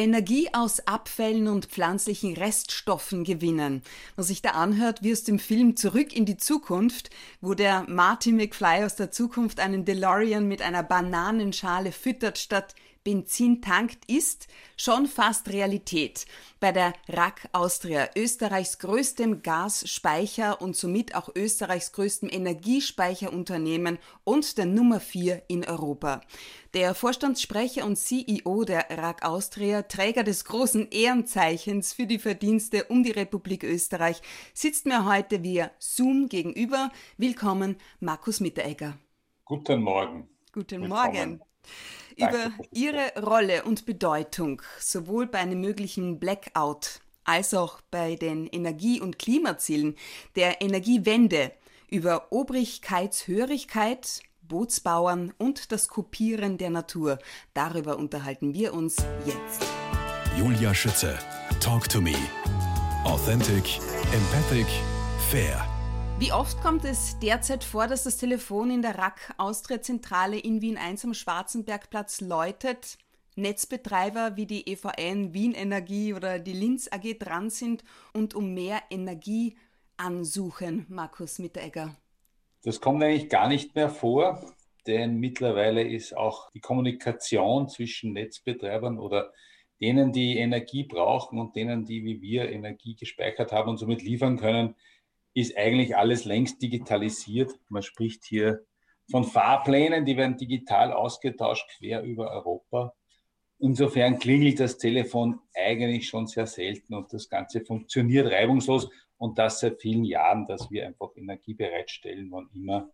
Energie aus Abfällen und pflanzlichen Reststoffen gewinnen. Was sich da anhört, wie aus dem Film Zurück in die Zukunft, wo der Marty McFly aus der Zukunft einen DeLorean mit einer Bananenschale füttert, statt Benzin tankt, ist schon fast Realität. Bei der RAK Austria, Österreichs größtem Gasspeicher und somit auch Österreichs größtem Energiespeicherunternehmen und der Nummer 4 in Europa. Der Vorstandssprecher und CEO der RAK Austria, Träger des großen Ehrenzeichens für die Verdienste um die Republik Österreich, sitzt mir heute via Zoom gegenüber. Willkommen, Markus Mitteregger. Guten Morgen. Guten Willkommen. Morgen über Ihre Rolle und Bedeutung sowohl bei einem möglichen Blackout als auch bei den Energie- und Klimazielen der Energiewende, über Obrigkeitshörigkeit, Bootsbauern und das Kopieren der Natur. Darüber unterhalten wir uns jetzt. Julia Schütze, Talk to Me. Authentic, empathic, fair. Wie oft kommt es derzeit vor, dass das Telefon in der RAK Austria-Zentrale in Wien 1 am Schwarzenbergplatz läutet? Netzbetreiber wie die EVN, Wien Energie oder die Linz AG dran sind und um mehr Energie ansuchen, Markus Mitteregger? Das kommt eigentlich gar nicht mehr vor, denn mittlerweile ist auch die Kommunikation zwischen Netzbetreibern oder denen, die Energie brauchen und denen, die wie wir Energie gespeichert haben und somit liefern können, ist eigentlich alles längst digitalisiert. Man spricht hier von Fahrplänen, die werden digital ausgetauscht quer über Europa. Insofern klingelt das Telefon eigentlich schon sehr selten und das Ganze funktioniert reibungslos und das seit vielen Jahren, dass wir einfach Energie bereitstellen, wann immer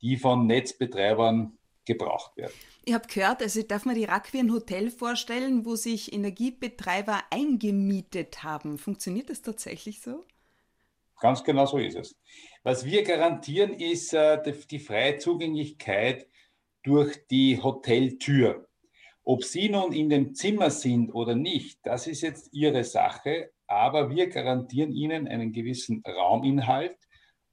die von Netzbetreibern gebraucht werden. Ich habe gehört, also darf man die RAK wie ein Hotel vorstellen, wo sich Energiebetreiber eingemietet haben. Funktioniert das tatsächlich so? Ganz genau so ist es. Was wir garantieren, ist äh, die, die freie Zugänglichkeit durch die Hoteltür. Ob Sie nun in dem Zimmer sind oder nicht, das ist jetzt Ihre Sache, aber wir garantieren Ihnen einen gewissen Rauminhalt.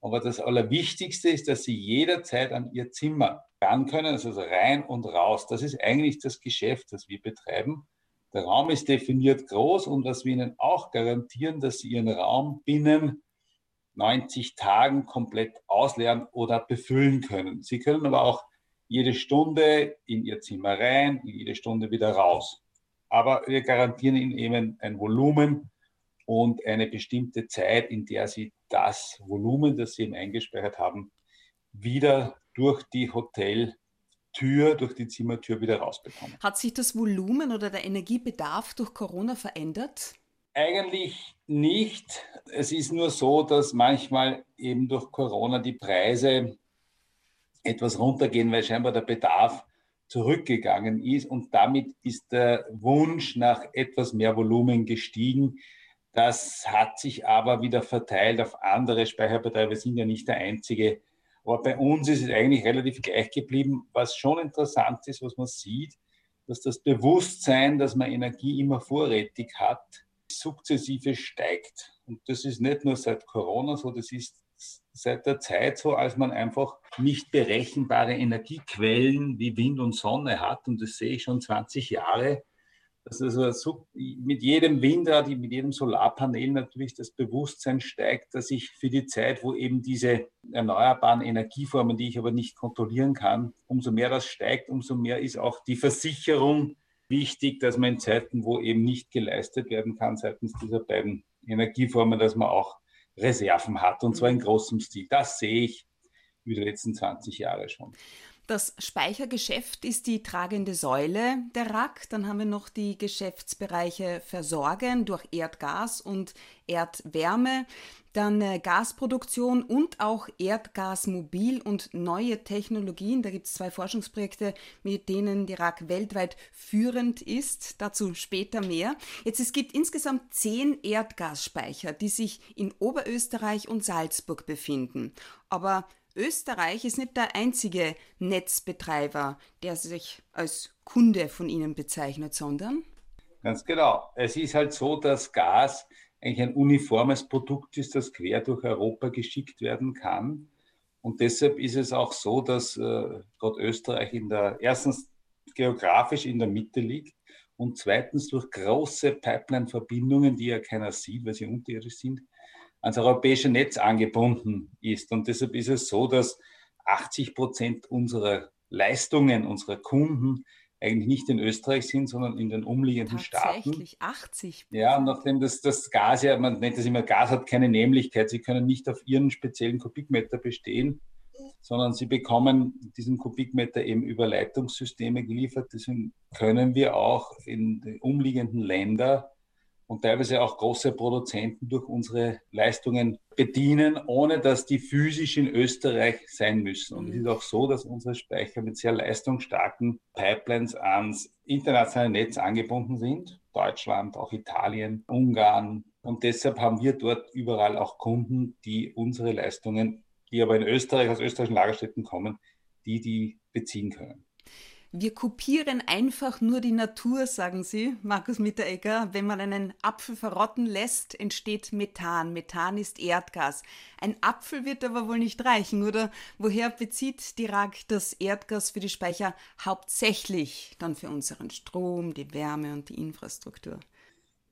Aber das Allerwichtigste ist, dass Sie jederzeit an Ihr Zimmer ran können, also rein und raus. Das ist eigentlich das Geschäft, das wir betreiben. Der Raum ist definiert groß und was wir Ihnen auch garantieren, dass Sie Ihren Raum binnen 90 Tagen komplett ausleeren oder befüllen können. Sie können aber auch jede Stunde in Ihr Zimmer rein, jede Stunde wieder raus. Aber wir garantieren Ihnen eben ein Volumen und eine bestimmte Zeit, in der Sie das Volumen, das Sie eben eingespeichert haben, wieder durch die Hoteltür, durch die Zimmertür wieder rausbekommen. Hat sich das Volumen oder der Energiebedarf durch Corona verändert? Eigentlich nicht. Es ist nur so, dass manchmal eben durch Corona die Preise etwas runtergehen, weil scheinbar der Bedarf zurückgegangen ist und damit ist der Wunsch nach etwas mehr Volumen gestiegen. Das hat sich aber wieder verteilt auf andere Speicherbetreiber. Wir sind ja nicht der einzige. Aber bei uns ist es eigentlich relativ gleich geblieben. Was schon interessant ist, was man sieht, dass das Bewusstsein, dass man Energie immer vorrätig hat, sukzessive steigt. Und das ist nicht nur seit Corona so, das ist seit der Zeit so, als man einfach nicht berechenbare Energiequellen wie Wind und Sonne hat. Und das sehe ich schon 20 Jahre. Dass also mit jedem Windrad, mit jedem Solarpanel natürlich das Bewusstsein steigt, dass ich für die Zeit, wo eben diese erneuerbaren Energieformen, die ich aber nicht kontrollieren kann, umso mehr das steigt, umso mehr ist auch die Versicherung wichtig, dass man in Zeiten, wo eben nicht geleistet werden kann seitens dieser beiden Energieformen, dass man auch Reserven hat und zwar in großem Stil. Das sehe ich über die letzten 20 Jahre schon. Das Speichergeschäft ist die tragende Säule der RAK. Dann haben wir noch die Geschäftsbereiche Versorgen durch Erdgas und Erdwärme, dann äh, Gasproduktion und auch Erdgasmobil und neue Technologien. Da gibt es zwei Forschungsprojekte, mit denen die RAK weltweit führend ist. Dazu später mehr. Jetzt es gibt insgesamt zehn Erdgasspeicher, die sich in Oberösterreich und Salzburg befinden. Aber Österreich ist nicht der einzige Netzbetreiber, der sich als Kunde von Ihnen bezeichnet, sondern? Ganz genau. Es ist halt so, dass Gas eigentlich ein uniformes Produkt ist, das quer durch Europa geschickt werden kann. Und deshalb ist es auch so, dass äh, dort Österreich in der erstens geografisch in der Mitte liegt und zweitens durch große Pipeline-Verbindungen, die ja keiner sieht, weil sie unterirdisch sind, ans europäische Netz angebunden ist. Und deshalb ist es so, dass 80 Prozent unserer Leistungen, unserer Kunden eigentlich nicht in Österreich sind, sondern in den umliegenden Staaten. Tatsächlich 80. Ja, und nachdem das, das Gas ja, man nennt das immer, Gas hat keine Nämlichkeit, sie können nicht auf ihren speziellen Kubikmeter bestehen, sondern sie bekommen diesen Kubikmeter eben über Leitungssysteme geliefert. Deswegen können wir auch in den umliegenden Ländern und teilweise auch große Produzenten durch unsere Leistungen bedienen, ohne dass die physisch in Österreich sein müssen. Und es ist auch so, dass unsere Speicher mit sehr leistungsstarken Pipelines ans internationale Netz angebunden sind. Deutschland, auch Italien, Ungarn. Und deshalb haben wir dort überall auch Kunden, die unsere Leistungen, die aber in Österreich aus österreichischen Lagerstätten kommen, die die beziehen können. Wir kopieren einfach nur die Natur, sagen Sie, Markus Mitteregger. Wenn man einen Apfel verrotten lässt, entsteht Methan. Methan ist Erdgas. Ein Apfel wird aber wohl nicht reichen, oder? Woher bezieht die RAG das Erdgas für die Speicher hauptsächlich dann für unseren Strom, die Wärme und die Infrastruktur?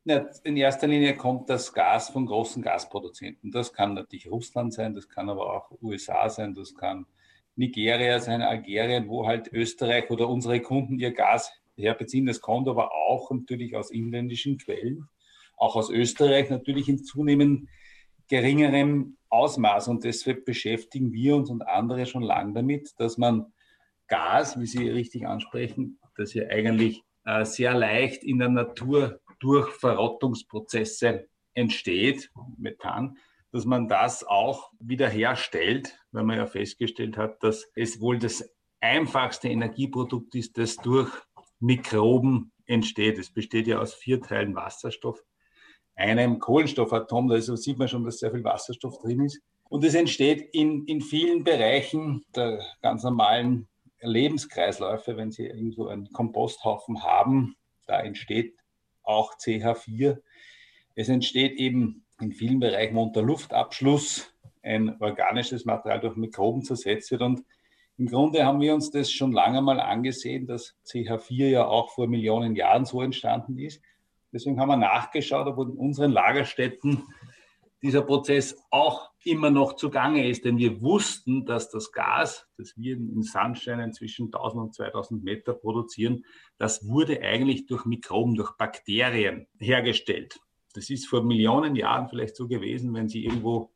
Ja, in erster Linie kommt das Gas von großen Gasproduzenten. Das kann natürlich Russland sein, das kann aber auch USA sein, das kann Nigeria sein, Algerien, wo halt Österreich oder unsere Kunden ihr Gas herbeziehen. Das kommt aber auch natürlich aus inländischen Quellen, auch aus Österreich natürlich in zunehmend geringerem Ausmaß. Und deshalb beschäftigen wir uns und andere schon lange damit, dass man Gas, wie Sie richtig ansprechen, das ja eigentlich äh, sehr leicht in der Natur durch Verrottungsprozesse entsteht, Methan, dass man das auch wiederherstellt, weil man ja festgestellt hat, dass es wohl das einfachste Energieprodukt ist, das durch Mikroben entsteht. Es besteht ja aus vier Teilen Wasserstoff, einem Kohlenstoffatom, da sieht man schon, dass sehr viel Wasserstoff drin ist. Und es entsteht in, in vielen Bereichen der ganz normalen Lebenskreisläufe, wenn Sie irgendwo einen Komposthaufen haben, da entsteht auch CH4. Es entsteht eben in vielen Bereichen unter Luftabschluss ein organisches Material durch Mikroben zersetzt wird. Und im Grunde haben wir uns das schon lange mal angesehen, dass CH4 ja auch vor Millionen Jahren so entstanden ist. Deswegen haben wir nachgeschaut, ob in unseren Lagerstätten dieser Prozess auch immer noch zugange ist. Denn wir wussten, dass das Gas, das wir in Sandsteinen zwischen 1000 und 2000 Meter produzieren, das wurde eigentlich durch Mikroben, durch Bakterien hergestellt. Das ist vor Millionen Jahren vielleicht so gewesen, wenn Sie irgendwo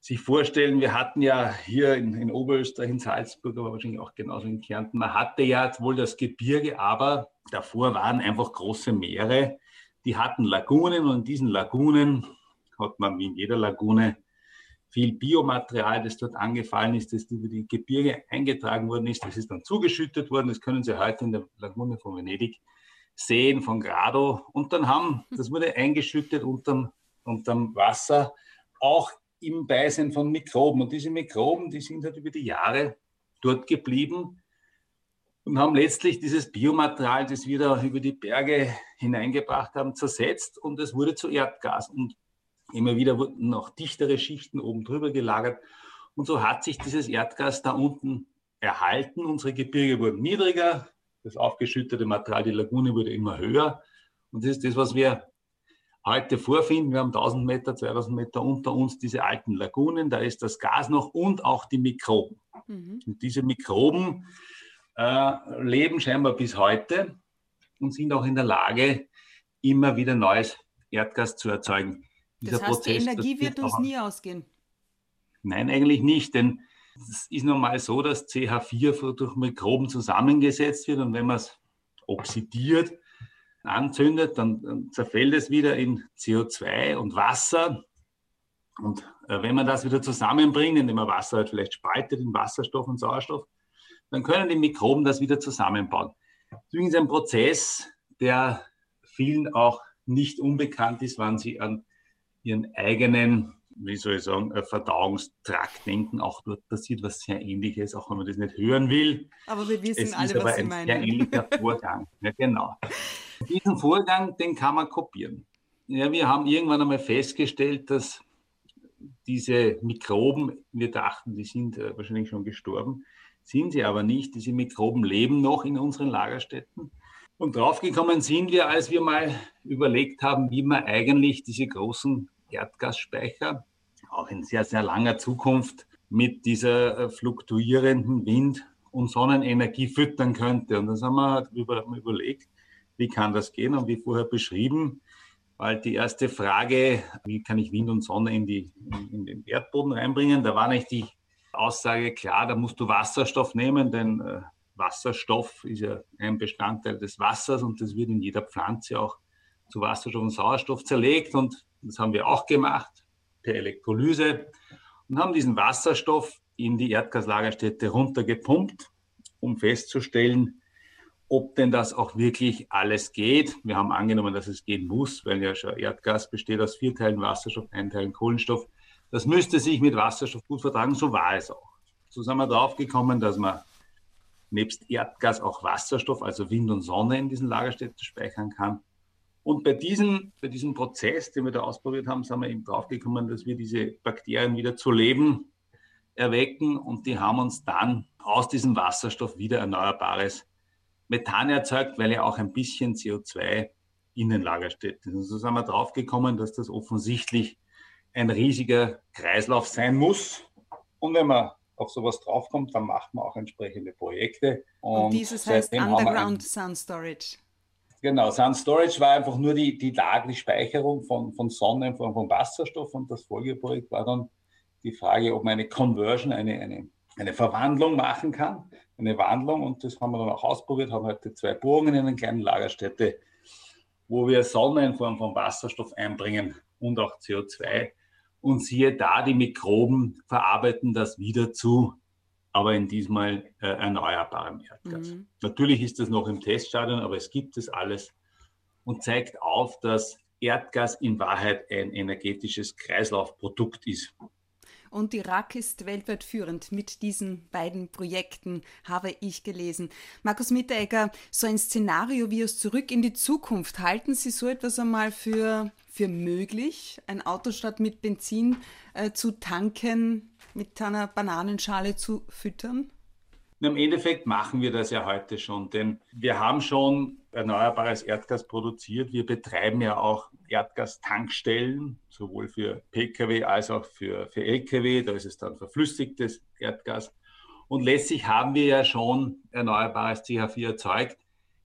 sich vorstellen, wir hatten ja hier in, in, Oberösterreich, in Salzburg, aber wahrscheinlich auch genauso in Kärnten, man hatte ja wohl das Gebirge, aber davor waren einfach große Meere, die hatten Lagunen und in diesen Lagunen hat man wie in jeder Lagune viel Biomaterial, das dort angefallen ist, das über die Gebirge eingetragen worden ist. Das ist dann zugeschüttet worden. Das können Sie heute in der Lagune von Venedig Seen von Grado und dann haben, das wurde eingeschüttet unterm, unterm Wasser, auch im Beisein von Mikroben. Und diese Mikroben, die sind halt über die Jahre dort geblieben und haben letztlich dieses Biomaterial, das wir da über die Berge hineingebracht haben, zersetzt und es wurde zu Erdgas. Und immer wieder wurden noch dichtere Schichten oben drüber gelagert. Und so hat sich dieses Erdgas da unten erhalten. Unsere Gebirge wurden niedriger, das aufgeschüttete Material, die Lagune wurde immer höher. Und das ist das, was wir heute vorfinden. Wir haben 1000 Meter, 2000 Meter unter uns diese alten Lagunen. Da ist das Gas noch und auch die Mikroben. Mhm. Und diese Mikroben äh, leben scheinbar bis heute und sind auch in der Lage, immer wieder neues Erdgas zu erzeugen. Dieser das heißt, Prozess, die Energie wird uns nie ausgehen. Nein, eigentlich nicht, denn es ist normal so, dass CH4 durch Mikroben zusammengesetzt wird und wenn man es oxidiert, anzündet, dann, dann, zerfällt es wieder in CO2 und Wasser. Und äh, wenn man das wieder zusammenbringt, indem man Wasser halt vielleicht spaltet in Wasserstoff und Sauerstoff, dann können die Mikroben das wieder zusammenbauen. Das ist übrigens ein Prozess, der vielen auch nicht unbekannt ist, wann sie an ihren eigenen wie soll ich sagen, Verdauungstrakt denken. Auch dort passiert was sehr Ähnliches, auch wenn man das nicht hören will. Aber wir wissen es alle, ist was Sie ein meinen. Sehr ähnlicher Vorgang. Ja, genau. Diesen Vorgang, den kann man kopieren. Ja, wir haben irgendwann einmal festgestellt, dass diese Mikroben, wir dachten, die sind äh, wahrscheinlich schon gestorben, sind sie aber nicht. Diese Mikroben leben noch in unseren Lagerstätten. Und draufgekommen sind wir, als wir mal überlegt haben, wie man eigentlich diese großen Erdgasspeicher auch in sehr, sehr langer Zukunft mit dieser äh, fluktuierenden Wind- und Sonnenenergie füttern könnte. Und das haben wir halt über, überlegt, wie kann das gehen? Und wie vorher beschrieben, weil die erste Frage, wie kann ich Wind und Sonne in, die, in den Erdboden reinbringen, da war nicht die Aussage klar, da musst du Wasserstoff nehmen, denn äh, Wasserstoff ist ja ein Bestandteil des Wassers und das wird in jeder Pflanze auch zu Wasserstoff und Sauerstoff zerlegt und das haben wir auch gemacht per Elektrolyse und haben diesen Wasserstoff in die Erdgaslagerstätte runtergepumpt, um festzustellen, ob denn das auch wirklich alles geht. Wir haben angenommen, dass es gehen muss, weil ja schon Erdgas besteht aus vier Teilen Wasserstoff, ein Teil Kohlenstoff. Das müsste sich mit Wasserstoff gut vertragen, so war es auch. So sind wir drauf gekommen, dass man nebst Erdgas auch Wasserstoff, also Wind und Sonne in diesen Lagerstätten speichern kann. Und bei diesem, bei diesem Prozess, den wir da ausprobiert haben, sind wir eben draufgekommen, dass wir diese Bakterien wieder zu Leben erwecken und die haben uns dann aus diesem Wasserstoff wieder erneuerbares Methan erzeugt, weil ja auch ein bisschen CO2 in den Lagerstätten ist. Und so sind wir draufgekommen, dass das offensichtlich ein riesiger Kreislauf sein muss. Und wenn man auf sowas draufkommt, dann macht man auch entsprechende Projekte. Und, und dieses heißt Underground Sun Storage. Genau, Sun Storage war einfach nur die, die Lage, die Speicherung von, von Sonne, von, von Wasserstoff. Und das Folgeprojekt war dann die Frage, ob man eine Conversion, eine, eine, eine Verwandlung machen kann. Eine Wandlung. Und das haben wir dann auch ausprobiert, haben heute zwei Bohrungen in einer kleinen Lagerstätte, wo wir Sonne in Form von Wasserstoff einbringen und auch CO2 und siehe da, die Mikroben verarbeiten das wieder zu, aber in diesmal äh, erneuerbarem Erdgas. Mhm. Natürlich ist das noch im Teststadion, aber es gibt es alles und zeigt auf, dass Erdgas in Wahrheit ein energetisches Kreislaufprodukt ist. Und Irak ist weltweit führend mit diesen beiden Projekten, habe ich gelesen. Markus Mitteregger, so ein Szenario wie aus Zurück in die Zukunft, halten Sie so etwas einmal für für möglich, ein Auto statt mit Benzin äh, zu tanken, mit einer Bananenschale zu füttern? Im Endeffekt machen wir das ja heute schon, denn wir haben schon erneuerbares Erdgas produziert. Wir betreiben ja auch Erdgastankstellen, sowohl für Pkw als auch für, für Lkw. Da ist es dann verflüssigtes Erdgas. Und letztlich haben wir ja schon erneuerbares CH4 erzeugt.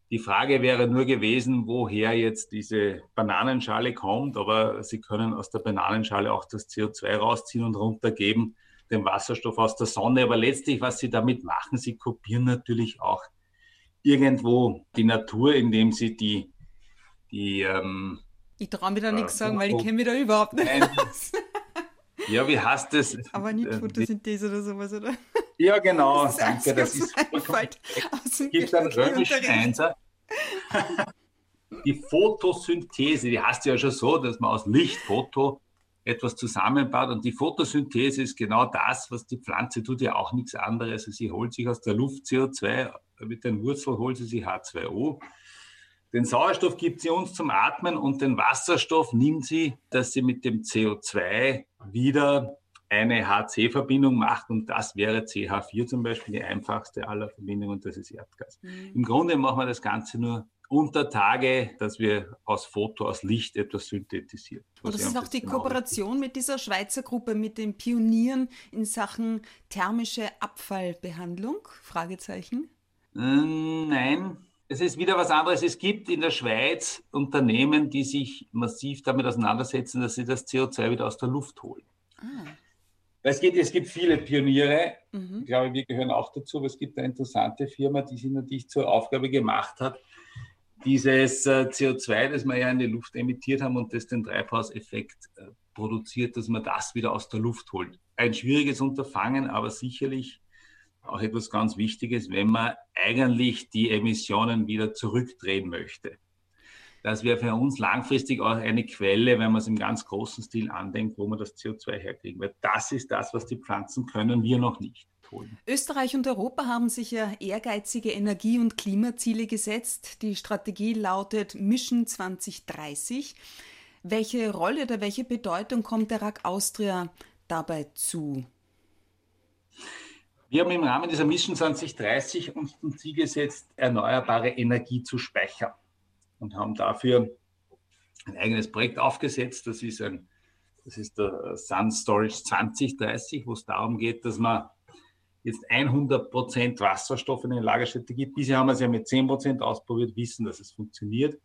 Die Frage wäre nur gewesen, woher jetzt diese Bananenschale kommt, aber Sie können aus der Bananenschale auch das CO2 rausziehen und runtergeben, den Wasserstoff aus der Sonne. Aber letztlich, was Sie damit machen, Sie kopieren natürlich auch irgendwo die Natur, indem Sie die, die ähm, ich traue mir da nichts sagen, weil ich kenne mich da überhaupt nicht aus. Ja, wie heißt das? Aber nicht äh, Photosynthese oder sowas, oder? Ja, genau. Das Danke, das ist Es gibt einen römischen Einser. Die Photosynthese, die heißt ja schon so, dass man aus Lichtfoto etwas zusammenbaut. Und die Photosynthese ist genau das, was die Pflanze tut, ja auch nichts anderes. Also sie holt sich aus der Luft CO2, mit den Wurzeln holt sie sich H2O. Den Sauerstoff gibt sie uns zum Atmen und den Wasserstoff nimmt sie, dass sie mit dem CO2 wieder eine HC-Verbindung macht und das wäre CH4 zum Beispiel, die einfachste aller Verbindungen und das ist Erdgas. Mhm. Im Grunde machen wir das Ganze nur unter Tage, dass wir aus Foto, aus Licht etwas synthetisieren. Und das ist auch die Kooperation mit dieser Schweizer Gruppe, mit den Pionieren in Sachen thermische Abfallbehandlung? Fragezeichen. Ähm, nein, es ist wieder was anderes. Es gibt in der Schweiz Unternehmen, die sich massiv damit auseinandersetzen, dass sie das CO2 wieder aus der Luft holen. Ah. Es, geht, es gibt viele Pioniere, mhm. ich glaube, wir gehören auch dazu, aber es gibt eine interessante Firma, die sich natürlich zur Aufgabe gemacht hat, dieses äh, CO2, das wir ja in die Luft emittiert haben und das den Treibhauseffekt äh, produziert, dass man das wieder aus der Luft holt. Ein schwieriges Unterfangen, aber sicherlich auch etwas ganz Wichtiges, wenn man eigentlich die Emissionen wieder zurückdrehen möchte. Das wäre für uns langfristig auch eine Quelle, wenn man es im ganz großen Stil andenkt, wo man das CO2 herkriegen. Weil das ist das, was die Pflanzen können, wir noch nicht. Holen. Österreich und Europa haben sich ja ehrgeizige Energie- und Klimaziele gesetzt. Die Strategie lautet Mission 2030. Welche Rolle oder welche Bedeutung kommt der RAK Austria dabei zu? Wir haben im Rahmen dieser Mission 2030 uns zum Ziel gesetzt, erneuerbare Energie zu speichern und haben dafür ein eigenes Projekt aufgesetzt. Das ist, ein, das ist der Sun Storage 2030, wo es darum geht, dass man jetzt 100 Prozent Wasserstoff in eine Lagerstätte gibt. Bisher haben wir es ja mit 10 Prozent ausprobiert, wissen, dass es funktioniert.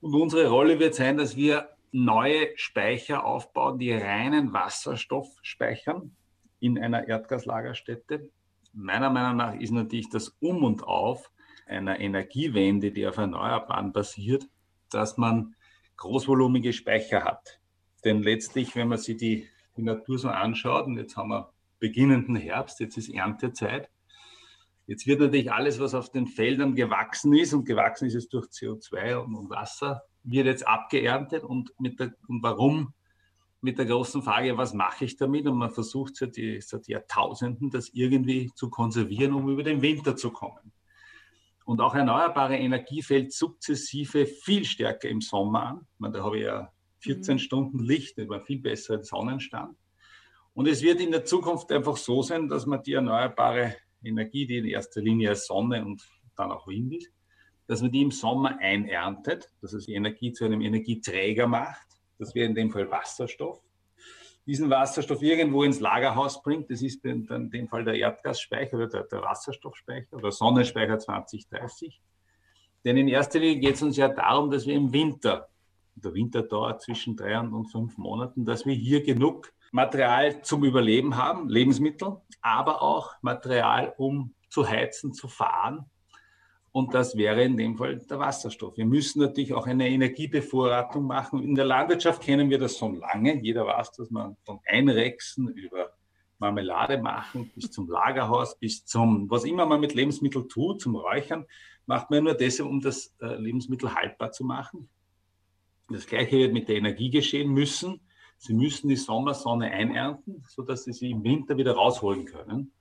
Und unsere Rolle wird sein, dass wir neue Speicher aufbauen, die reinen Wasserstoff speichern in einer Erdgaslagerstätte. Meiner Meinung nach ist natürlich das Um und Auf einer Energiewende, die auf Erneuerbaren basiert, dass man großvolumige Speicher hat. Denn letztlich, wenn man sich die, die Natur so anschaut, und jetzt haben wir beginnenden Herbst, jetzt ist Erntezeit, jetzt wird natürlich alles, was auf den Feldern gewachsen ist, und gewachsen ist es durch CO2 und, Wasser, wird jetzt abgeerntet. Und, der, und warum mit der großen Frage, was mache ich damit? Und man versucht seit, seit Jahrtausenden, das irgendwie zu konservieren, um über den Winter zu kommen. Und auch erneuerbare Energie fällt sukzessive viel stärker im Sommer an. Meine, da habe ich ja 14 mhm. Stunden Licht, über viel besseren Sonnenstand. Und es wird in der Zukunft einfach so sein, dass man die erneuerbare Energie, die in erster Linie Sonne und dann auch Wind ist, dass man die im Sommer einerntet, dass es die Energie zu einem Energieträger macht das wäre in dem Fall Wasserstoff, diesen Wasserstoff irgendwo ins Lagerhaus bringt, das ist dann in dem Fall der Erdgasspeicher oder der, der Wasserstoffspeicher oder Sonnenspeicher 2030. Denn in erster Linie geht es uns ja darum, dass wir im Winter, der Winter dauert zwischen drei und fünf Monaten, dass wir hier genug Material zum Überleben haben, Lebensmittel, aber auch Material, um zu heizen, zu fahren und das wäre in dem Fall der Wasserstoff. Wir müssen natürlich auch eine Energiebevorratung machen. In der Landwirtschaft kennen wir das schon lange. Jeder weiß, dass man von Einrechsen über Marmelade machen bis zum Lagerhaus, bis zum, was immer man mit Lebensmitteln tut, zum Räuchern, macht man nur deshalb, um das äh, Lebensmittel haltbar zu machen. Das Gleiche wird mit der Energie geschehen müssen. Sie müssen die Sommersonne einernten, sodass Sie sie im Winter wieder rausholen können.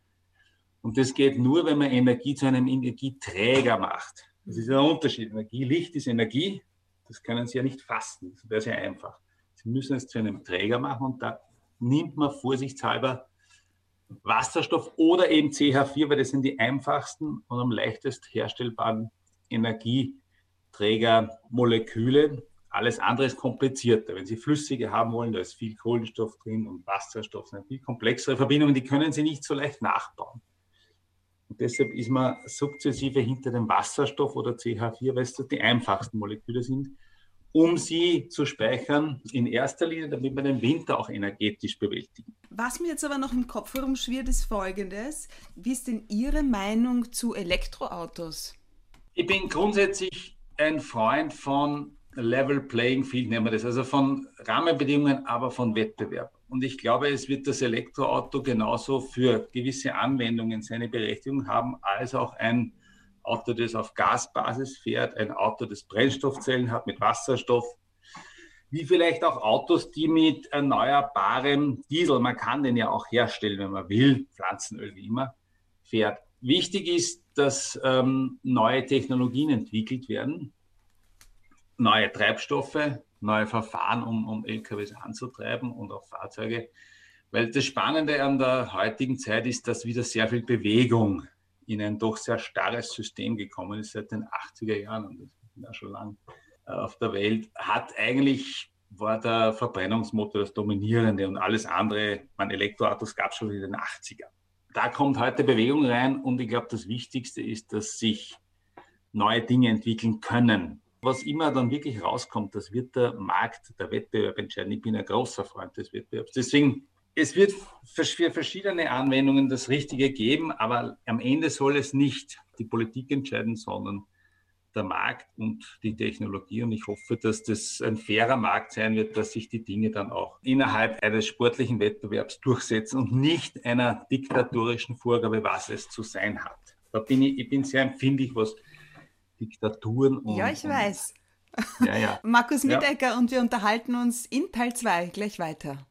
Und das geht nur, wenn man Energie zu einem Energieträger macht. Das ist ein Unterschied. Energie, Licht ist Energie. Das können Sie ja nicht fassen. Das wäre sehr einfach. Sie müssen es zu einem Träger machen und da nimmt man vorsichtshalber Wasserstoff oder eben CH4, weil das sind die einfachsten und am leichtest herstellbaren Energieträgermoleküle. Alles andere ist komplizierter. Wenn Sie flüssige haben wollen, da ist viel Kohlenstoff drin und Wasserstoff, sind viel komplexere Verbindungen, die können Sie nicht so leicht nachbauen. Und deshalb ist man sukzessive hinter dem Wasserstoff oder CH4, weil es die einfachsten Moleküle sind, um sie zu speichern, in erster Linie, damit wir den Winter auch energetisch bewältigen. Was mir jetzt aber noch im Kopf herumschwirrt, ist Folgendes. Wie ist denn Ihre Meinung zu Elektroautos? Ich bin grundsätzlich ein Freund von Level Playing Field, nennen wir das, also von Rahmenbedingungen, aber von Wettbewerb. Und ich glaube, es wird das Elektroauto genauso für gewisse Anwendungen seine Berechtigung haben, als auch ein Auto, das auf Gasbasis fährt, ein Auto, das Brennstoffzellen hat mit Wasserstoff, wie vielleicht auch Autos, die mit erneuerbarem Diesel, man kann den ja auch herstellen, wenn man will, Pflanzenöl wie immer, fährt. Wichtig ist, dass ähm, neue Technologien entwickelt werden, neue Treibstoffe, neue Verfahren, um, um LKWs anzutreiben und auch Fahrzeuge. Weil das Spannende an der heutigen Zeit ist, dass wieder sehr viel Bewegung in ein doch sehr starres System gekommen ist seit den 80er Jahren und das ist ja schon lang äh, auf der Welt, hat eigentlich war der Verbrennungsmotor das Dominierende und alles andere, man Elektroautos gab es schon in den 80er. Da kommt heute Bewegung rein und ich glaube, das Wichtigste ist, dass sich neue Dinge entwickeln können. Was immer dann wirklich rauskommt, das wird der Markt, der Wettbewerb entscheiden. Ich bin ein großer Freund des Wettbewerbs. Deswegen, es wird für verschiedene Anwendungen das Richtige geben, aber am Ende soll es nicht die Politik entscheiden, sondern der Markt und die Technologie. Und ich hoffe, dass das ein fairer Markt sein wird, dass sich die Dinge dann auch innerhalb eines sportlichen Wettbewerbs durchsetzen und nicht einer diktatorischen Vorgabe, was es zu sein hat. Da bin ich, ich bin sehr empfindlich, was Diktaturen. Und, ja, ich weiß. Ja, ja. Markus Mittecker und wir unterhalten uns in Teil 2 gleich weiter.